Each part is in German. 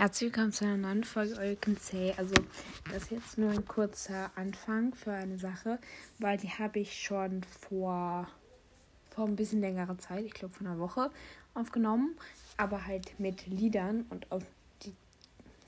Herzlich willkommen zu einer neuen Folge All Can. Also, das ist jetzt nur ein kurzer Anfang für eine Sache, weil die habe ich schon vor, vor ein bisschen längerer Zeit, ich glaube vor einer Woche, aufgenommen. Aber halt mit Liedern und auf die,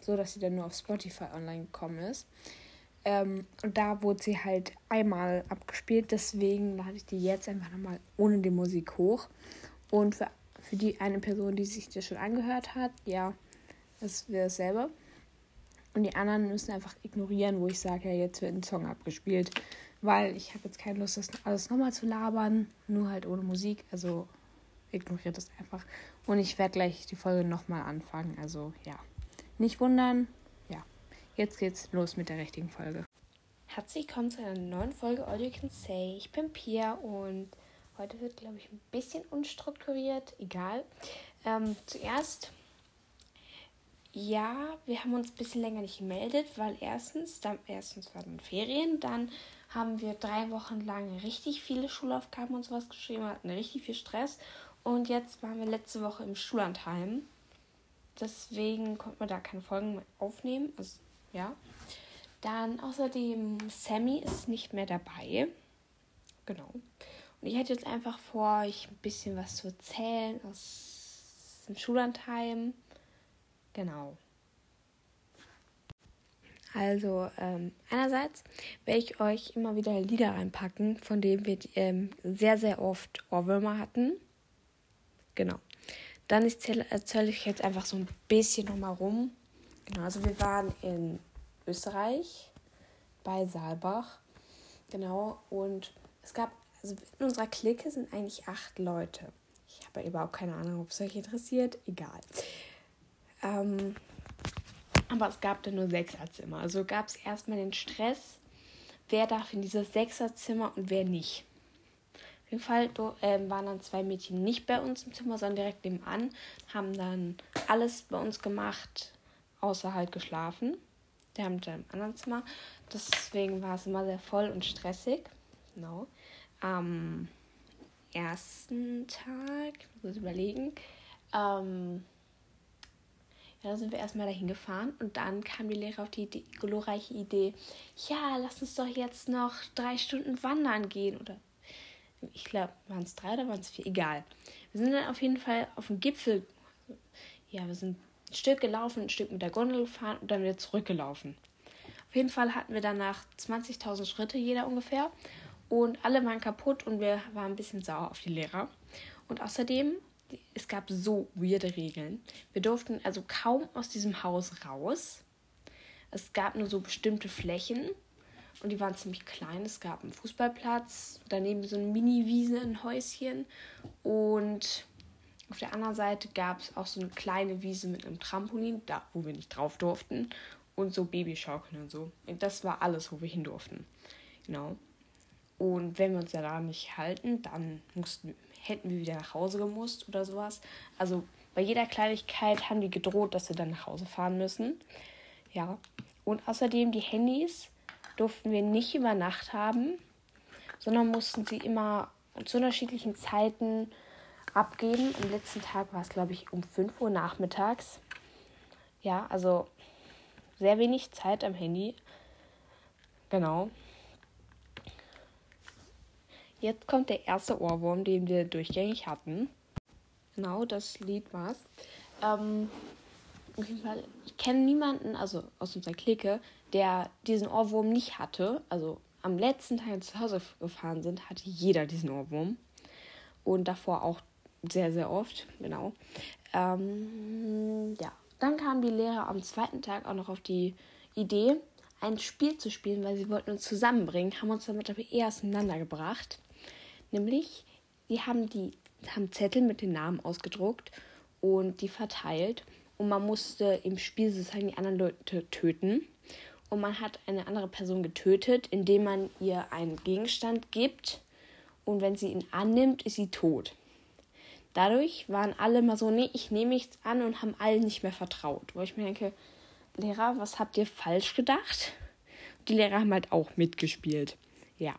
so, dass sie dann nur auf Spotify online gekommen ist. Ähm, und da wurde sie halt einmal abgespielt, deswegen lade ich die jetzt einfach nochmal ohne die Musik hoch. Und für, für die eine Person, die sich das schon angehört hat, ja das wäre dasselbe. Und die anderen müssen einfach ignorieren, wo ich sage, ja, jetzt wird ein Song abgespielt. Weil ich habe jetzt keine Lust, das alles nochmal zu labern. Nur halt ohne Musik. Also ignoriert das einfach. Und ich werde gleich die Folge nochmal anfangen. Also ja. Nicht wundern. Ja. Jetzt geht's los mit der richtigen Folge. Herzlich willkommen zu einer neuen Folge All You Can Say. Ich bin Pia und heute wird, glaube ich, ein bisschen unstrukturiert. Egal. Ähm, zuerst ja, wir haben uns ein bisschen länger nicht gemeldet, weil erstens, dann, erstens waren Ferien, dann haben wir drei Wochen lang richtig viele Schulaufgaben und sowas geschrieben, hatten richtig viel Stress. Und jetzt waren wir letzte Woche im Schullandheim. Deswegen konnten wir da keine Folgen mehr aufnehmen. Also, ja. Dann außerdem, Sammy ist nicht mehr dabei. Genau. Und ich hätte jetzt einfach vor, euch ein bisschen was zu erzählen aus dem Schullandheim. Genau. Also, ähm, einerseits werde ich euch immer wieder Lieder reinpacken, von denen wir ähm, sehr, sehr oft Ohrwürmer hatten. Genau. Dann erzähle ich jetzt einfach so ein bisschen nochmal rum. Genau, also wir waren in Österreich bei Saalbach. Genau, und es gab, also in unserer Clique sind eigentlich acht Leute. Ich habe überhaupt keine Ahnung, ob es euch interessiert. Egal. Ähm, aber es gab dann nur Sechserzimmer. Also gab es erstmal den Stress, wer darf in dieses Sechserzimmer und wer nicht. Auf jeden Fall äh, waren dann zwei Mädchen nicht bei uns im Zimmer, sondern direkt nebenan, haben dann alles bei uns gemacht, außer halt geschlafen. Der haben dann im anderen Zimmer. Deswegen war es immer sehr voll und stressig. Genau. Am ersten Tag, ich muss überlegen, ähm, ja, da sind wir erstmal dahin gefahren und dann kam die Lehrer auf die, die glorreiche Idee, ja, lass uns doch jetzt noch drei Stunden wandern gehen. Oder ich glaube, waren es drei oder waren es vier? Egal. Wir sind dann auf jeden Fall auf dem Gipfel. Ja, wir sind ein Stück gelaufen, ein Stück mit der Gondel gefahren und dann wieder zurückgelaufen. Auf jeden Fall hatten wir danach 20.000 Schritte jeder ungefähr und alle waren kaputt und wir waren ein bisschen sauer auf die Lehrer. Und außerdem es gab so weirde Regeln. Wir durften also kaum aus diesem Haus raus. Es gab nur so bestimmte Flächen und die waren ziemlich klein. Es gab einen Fußballplatz, daneben so eine Mini-Wiese, ein Häuschen und auf der anderen Seite gab es auch so eine kleine Wiese mit einem Trampolin, da wo wir nicht drauf durften und so Babyschaukeln und so. Und das war alles, wo wir hin durften. Genau. Und wenn wir uns ja da nicht halten, dann mussten, hätten wir wieder nach Hause gemusst oder sowas. Also bei jeder Kleinigkeit haben die gedroht, dass wir dann nach Hause fahren müssen. Ja. Und außerdem die Handys durften wir nicht über Nacht haben, sondern mussten sie immer zu unterschiedlichen Zeiten abgeben. Am letzten Tag war es, glaube ich, um 5 Uhr nachmittags. Ja, also sehr wenig Zeit am Handy. Genau. Jetzt kommt der erste Ohrwurm, den wir durchgängig hatten. Genau, das Lied war's. Ähm, auf jeden Fall, ich kenne niemanden, also aus unserer Clique, der diesen Ohrwurm nicht hatte. Also am letzten Tag zu Hause gefahren sind, hatte jeder diesen Ohrwurm. Und davor auch sehr, sehr oft, genau. Ähm, ja, dann kam die Lehrer am zweiten Tag auch noch auf die Idee, ein Spiel zu spielen, weil sie wollten uns zusammenbringen, haben uns damit aber eher auseinandergebracht. Nämlich, die haben die haben Zettel mit den Namen ausgedruckt und die verteilt. Und man musste im Spiel sozusagen die anderen Leute töten. Und man hat eine andere Person getötet, indem man ihr einen Gegenstand gibt. Und wenn sie ihn annimmt, ist sie tot. Dadurch waren alle mal so, nee, ich nehme nichts an und haben allen nicht mehr vertraut. Wo ich mir denke, Lehrer, was habt ihr falsch gedacht? Die Lehrer haben halt auch mitgespielt. Ja.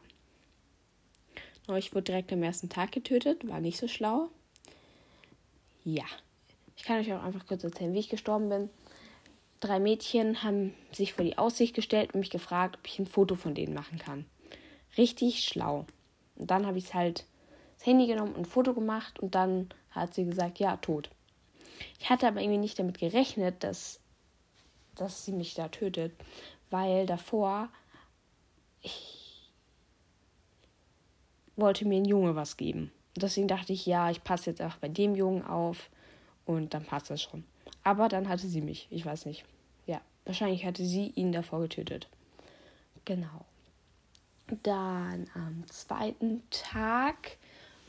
Aber ich wurde direkt am ersten Tag getötet, war nicht so schlau. Ja. Ich kann euch auch einfach kurz erzählen, wie ich gestorben bin. drei Mädchen haben sich vor die Aussicht gestellt und mich gefragt, ob ich ein Foto von denen machen kann. Richtig schlau. Und dann habe ich halt das Handy genommen und ein Foto gemacht und dann hat sie gesagt, ja, tot. Ich hatte aber irgendwie nicht damit gerechnet, dass, dass sie mich da tötet, weil davor ich wollte mir ein Junge was geben. Deswegen dachte ich, ja, ich passe jetzt auch bei dem Jungen auf und dann passt das schon. Aber dann hatte sie mich, ich weiß nicht. Ja, wahrscheinlich hatte sie ihn davor getötet. Genau. Dann am zweiten Tag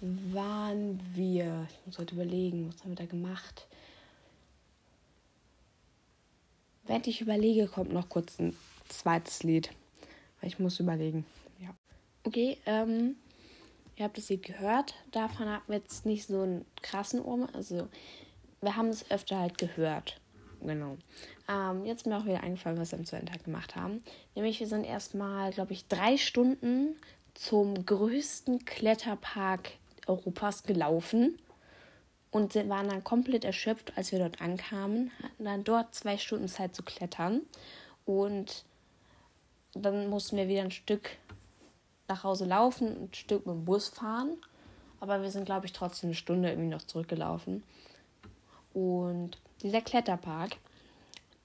waren wir, ich muss heute überlegen, was haben wir da gemacht? Während ich überlege, kommt noch kurz ein zweites Lied. Weil ich muss überlegen. Ja. Okay, ähm, ihr habt das Lied gehört. Davon hatten wir jetzt nicht so einen krassen Ohr. Also, wir haben es öfter halt gehört. Genau. Ähm, jetzt ist mir auch wieder eingefallen, was wir am zweiten Tag gemacht haben. Nämlich, wir sind erstmal, glaube ich, drei Stunden zum größten Kletterpark Europas gelaufen und waren dann komplett erschöpft, als wir dort ankamen. Hatten dann dort zwei Stunden Zeit zu klettern und dann mussten wir wieder ein Stück nach Hause laufen, ein Stück mit dem Bus fahren. Aber wir sind, glaube ich, trotzdem eine Stunde irgendwie noch zurückgelaufen. Und dieser Kletterpark,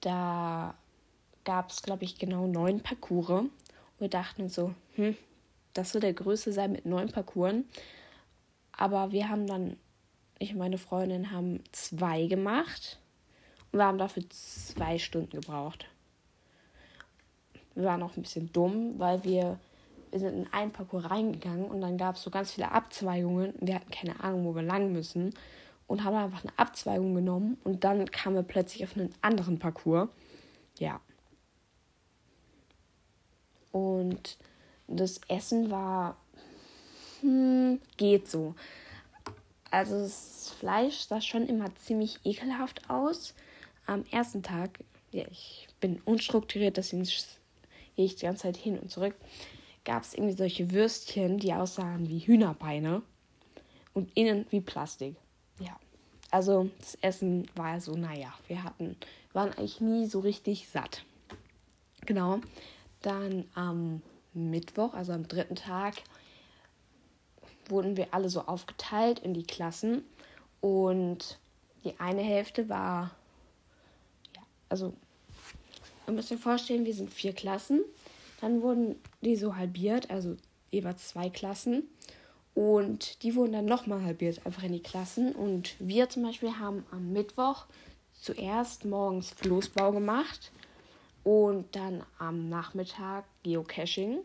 da gab es, glaube ich, genau neun Parcours. Und wir dachten so, hm, das soll der größte sein mit neun Parcours. Aber wir haben dann, ich und meine Freundin haben zwei gemacht. Und wir haben dafür zwei Stunden gebraucht. Wir waren auch ein bisschen dumm, weil wir, wir sind in einen Parcours reingegangen und dann gab es so ganz viele Abzweigungen. Wir hatten keine Ahnung, wo wir lang müssen und haben einfach eine Abzweigung genommen und dann kamen wir plötzlich auf einen anderen Parcours. Ja. Und das Essen war hm, geht so. Also das Fleisch sah schon immer ziemlich ekelhaft aus. Am ersten Tag, ja, ich bin unstrukturiert, deswegen gehe ich die ganze Zeit hin und zurück, gab es irgendwie solche Würstchen, die aussahen wie Hühnerbeine und innen wie Plastik. Ja. Also das Essen war so, naja, wir hatten, waren eigentlich nie so richtig satt. Genau. Dann am Mittwoch, also am dritten Tag, wurden wir alle so aufgeteilt in die Klassen. Und die eine Hälfte war, ja, also, ihr müsst euch vorstellen, wir sind vier Klassen. Dann wurden die so halbiert, also jeweils zwei Klassen. Und die wurden dann nochmal halbiert, einfach in die Klassen. Und wir zum Beispiel haben am Mittwoch zuerst morgens Floßbau gemacht und dann am Nachmittag Geocaching.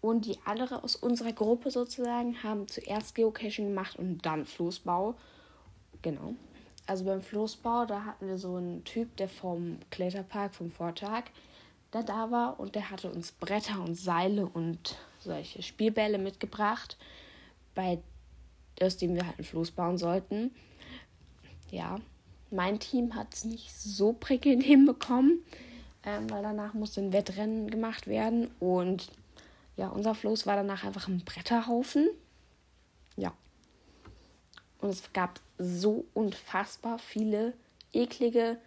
Und die andere aus unserer Gruppe sozusagen haben zuerst Geocaching gemacht und dann Floßbau. Genau. Also beim Floßbau, da hatten wir so einen Typ, der vom Kletterpark vom Vortag da da war und der hatte uns Bretter und Seile und solche Spielbälle mitgebracht bei aus dem wir halt einen Floß bauen sollten. Ja, mein Team hat es nicht so prickelnd hinbekommen, ähm, weil danach musste ein Wettrennen gemacht werden und ja, unser Floß war danach einfach ein Bretterhaufen. Ja. Und es gab so unfassbar viele eklige,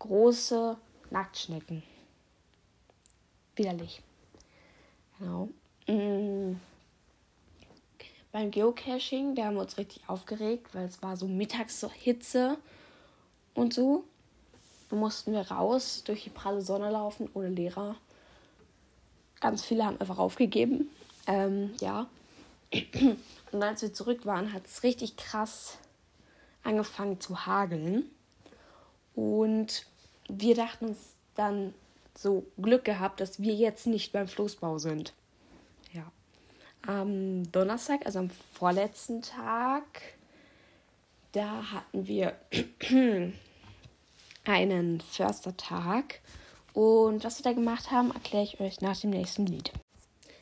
große Nacktschnecken. Widerlich. Genau. Mmh beim Geocaching, da haben wir uns richtig aufgeregt, weil es war so Mittagshitze und so. Da mussten wir raus durch die pralle Sonne laufen ohne Lehrer. Ganz viele haben einfach aufgegeben. Ähm, ja. Und als wir zurück waren, hat es richtig krass angefangen zu hageln. Und wir dachten uns dann so Glück gehabt, dass wir jetzt nicht beim Floßbau sind am Donnerstag, also am vorletzten Tag, da hatten wir einen Förstertag. Und was wir da gemacht haben, erkläre ich euch nach dem nächsten Lied.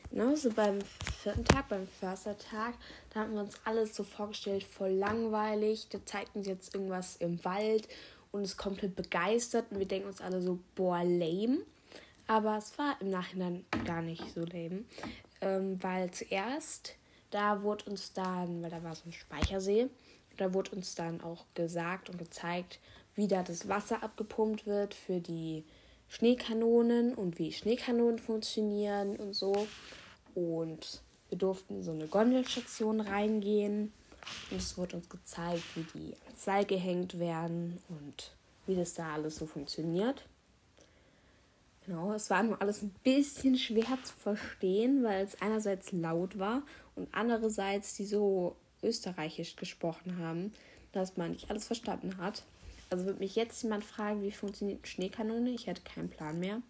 Genau, so beim vierten Tag, beim Förstertag, da haben wir uns alles so vorgestellt, voll langweilig. Da zeigten sie jetzt irgendwas im Wald und ist komplett begeistert. Und wir denken uns alle so, boah, lame. Aber es war im Nachhinein gar nicht so lame ähm, weil zuerst, da wurde uns dann, weil da war so ein Speichersee, da wurde uns dann auch gesagt und gezeigt, wie da das Wasser abgepumpt wird für die Schneekanonen und wie Schneekanonen funktionieren und so. Und wir durften in so eine Gondelstation reingehen. Und es wurde uns gezeigt, wie die ans Seil gehängt werden und wie das da alles so funktioniert. Genau, es war nur alles ein bisschen schwer zu verstehen, weil es einerseits laut war und andererseits die so österreichisch gesprochen haben, dass man nicht alles verstanden hat. Also würde mich jetzt jemand fragen, wie funktioniert eine Schneekanone? Ich hätte keinen Plan mehr.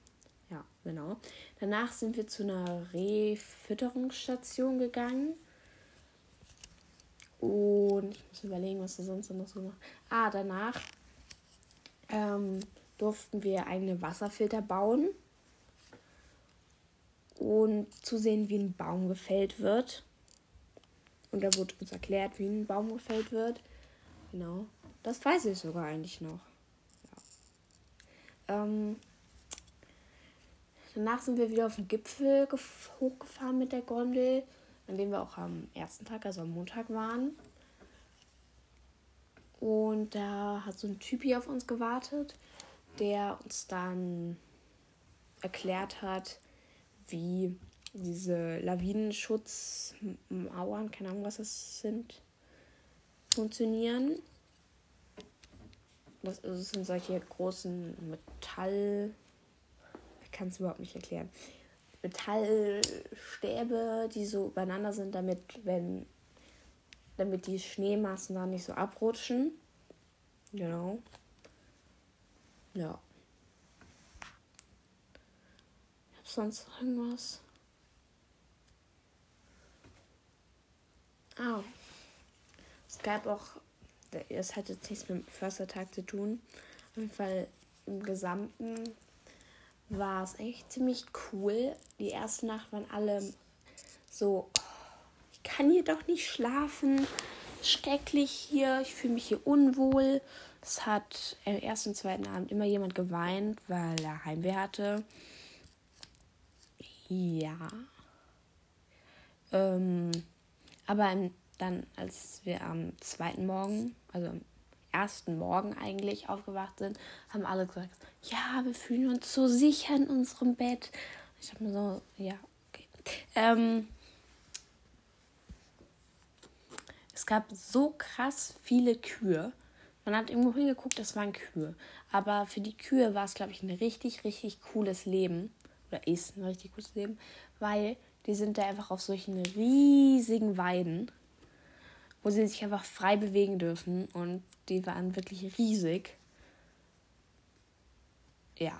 Ja, genau. Danach sind wir zu einer Rehfütterungsstation gegangen. Und ich muss überlegen, was wir sonst noch so machen. Ah, danach ähm, durften wir eigene Wasserfilter bauen und zusehen, wie ein Baum gefällt wird. Und da wurde uns erklärt, wie ein Baum gefällt wird. Genau. Das weiß ich sogar eigentlich noch. Ja. Ähm, danach sind wir wieder auf den Gipfel hochgefahren mit der Gondel, an dem wir auch am ersten Tag, also am Montag waren. Und da hat so ein Typi auf uns gewartet, der uns dann erklärt hat, wie diese Lawinenschutzmauern, keine Ahnung, was das sind, funktionieren. Das, das sind solche großen Metall. Ich kann es überhaupt nicht erklären. Metallstäbe, die so übereinander sind, damit, wenn damit die Schneemassen da nicht so abrutschen. Genau. Ja. Ich hab sonst irgendwas. Ah. Es gab auch, es hat jetzt nichts mit dem Förstertag zu tun. Auf jeden Fall im Gesamten war es eigentlich ziemlich cool. Die erste Nacht waren alle so, ich kann hier doch nicht schlafen. Schrecklich hier, ich fühle mich hier unwohl. Es hat am ersten und zweiten Abend immer jemand geweint, weil er Heimweh hatte. Ja. Ähm, aber dann, als wir am zweiten Morgen, also am ersten Morgen eigentlich aufgewacht sind, haben alle gesagt, ja, wir fühlen uns so sicher in unserem Bett. Ich habe mir so, ja, okay. Ähm, es gab so krass viele Kühe. Man hat irgendwo hingeguckt, das waren Kühe. Aber für die Kühe war es, glaube ich, ein richtig, richtig cooles Leben. Oder ist ein richtig cooles Leben, weil die sind da einfach auf solchen riesigen Weiden, wo sie sich einfach frei bewegen dürfen. Und die waren wirklich riesig. Ja.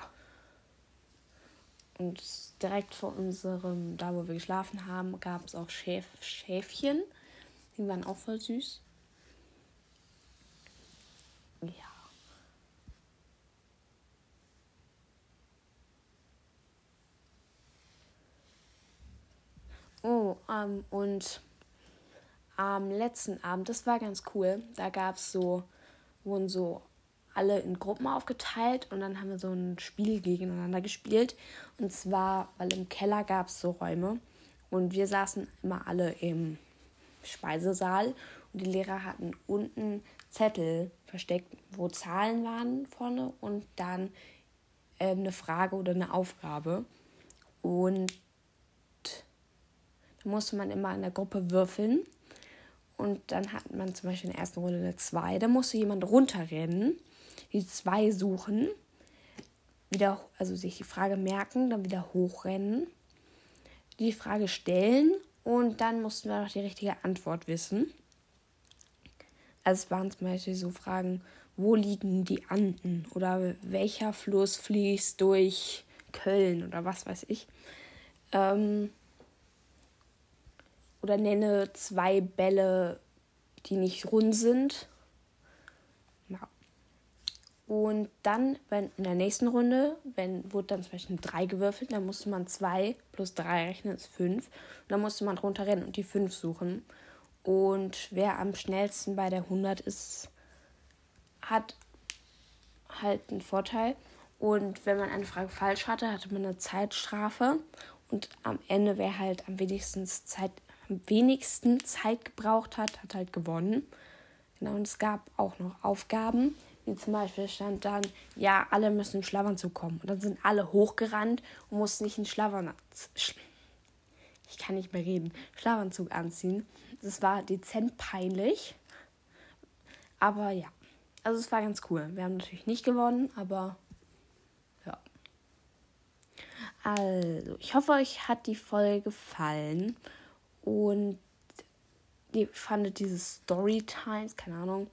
Und direkt vor unserem, da wo wir geschlafen haben, gab es auch Schäf Schäfchen. Die waren auch voll süß. Ja. Oh, ähm, und am letzten Abend, das war ganz cool, da gab es so, wurden so alle in Gruppen aufgeteilt und dann haben wir so ein Spiel gegeneinander gespielt. Und zwar, weil im Keller gab es so Räume und wir saßen immer alle im Speisesaal und die Lehrer hatten unten Zettel versteckt, wo Zahlen waren vorne und dann äh, eine Frage oder eine Aufgabe. Und da musste man immer in der Gruppe würfeln. Und dann hat man zum Beispiel in der ersten Runde eine 2. Da musste jemand runterrennen, die 2 suchen, wieder, also sich die Frage merken, dann wieder hochrennen, die Frage stellen und dann mussten wir noch die richtige Antwort wissen. Also es waren zum Beispiel so Fragen, wo liegen die Anden oder welcher Fluss fließt durch Köln oder was weiß ich. Ähm, oder nenne zwei Bälle, die nicht rund sind. Und dann, wenn in der nächsten Runde, wenn wurde dann zum Beispiel drei gewürfelt, dann musste man zwei plus drei rechnen, ist fünf. Und dann musste man runterrennen und die fünf suchen. Und wer am schnellsten bei der 100 ist, hat halt einen Vorteil. Und wenn man eine Frage falsch hatte, hatte man eine Zeitstrafe. Und am Ende, wer halt am wenigsten Zeit, am wenigsten Zeit gebraucht hat, hat halt gewonnen. Genau, und es gab auch noch Aufgaben, wie zum Beispiel stand dann, ja, alle müssen im Schlafanzug kommen. Und dann sind alle hochgerannt und mussten nicht einen Schlafanzug, ich kann nicht mehr reden, Schlafanzug anziehen. Das war dezent peinlich. Aber ja, also es war ganz cool. Wir haben natürlich nicht gewonnen, aber ja. Also, ich hoffe, euch hat die Folge gefallen und ihr fandet diese Storytimes, keine Ahnung,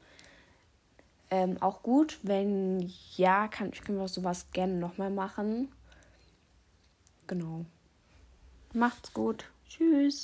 ähm, auch gut. Wenn ja, kann, können wir sowas gerne nochmal machen. Genau. Macht's gut. Tschüss.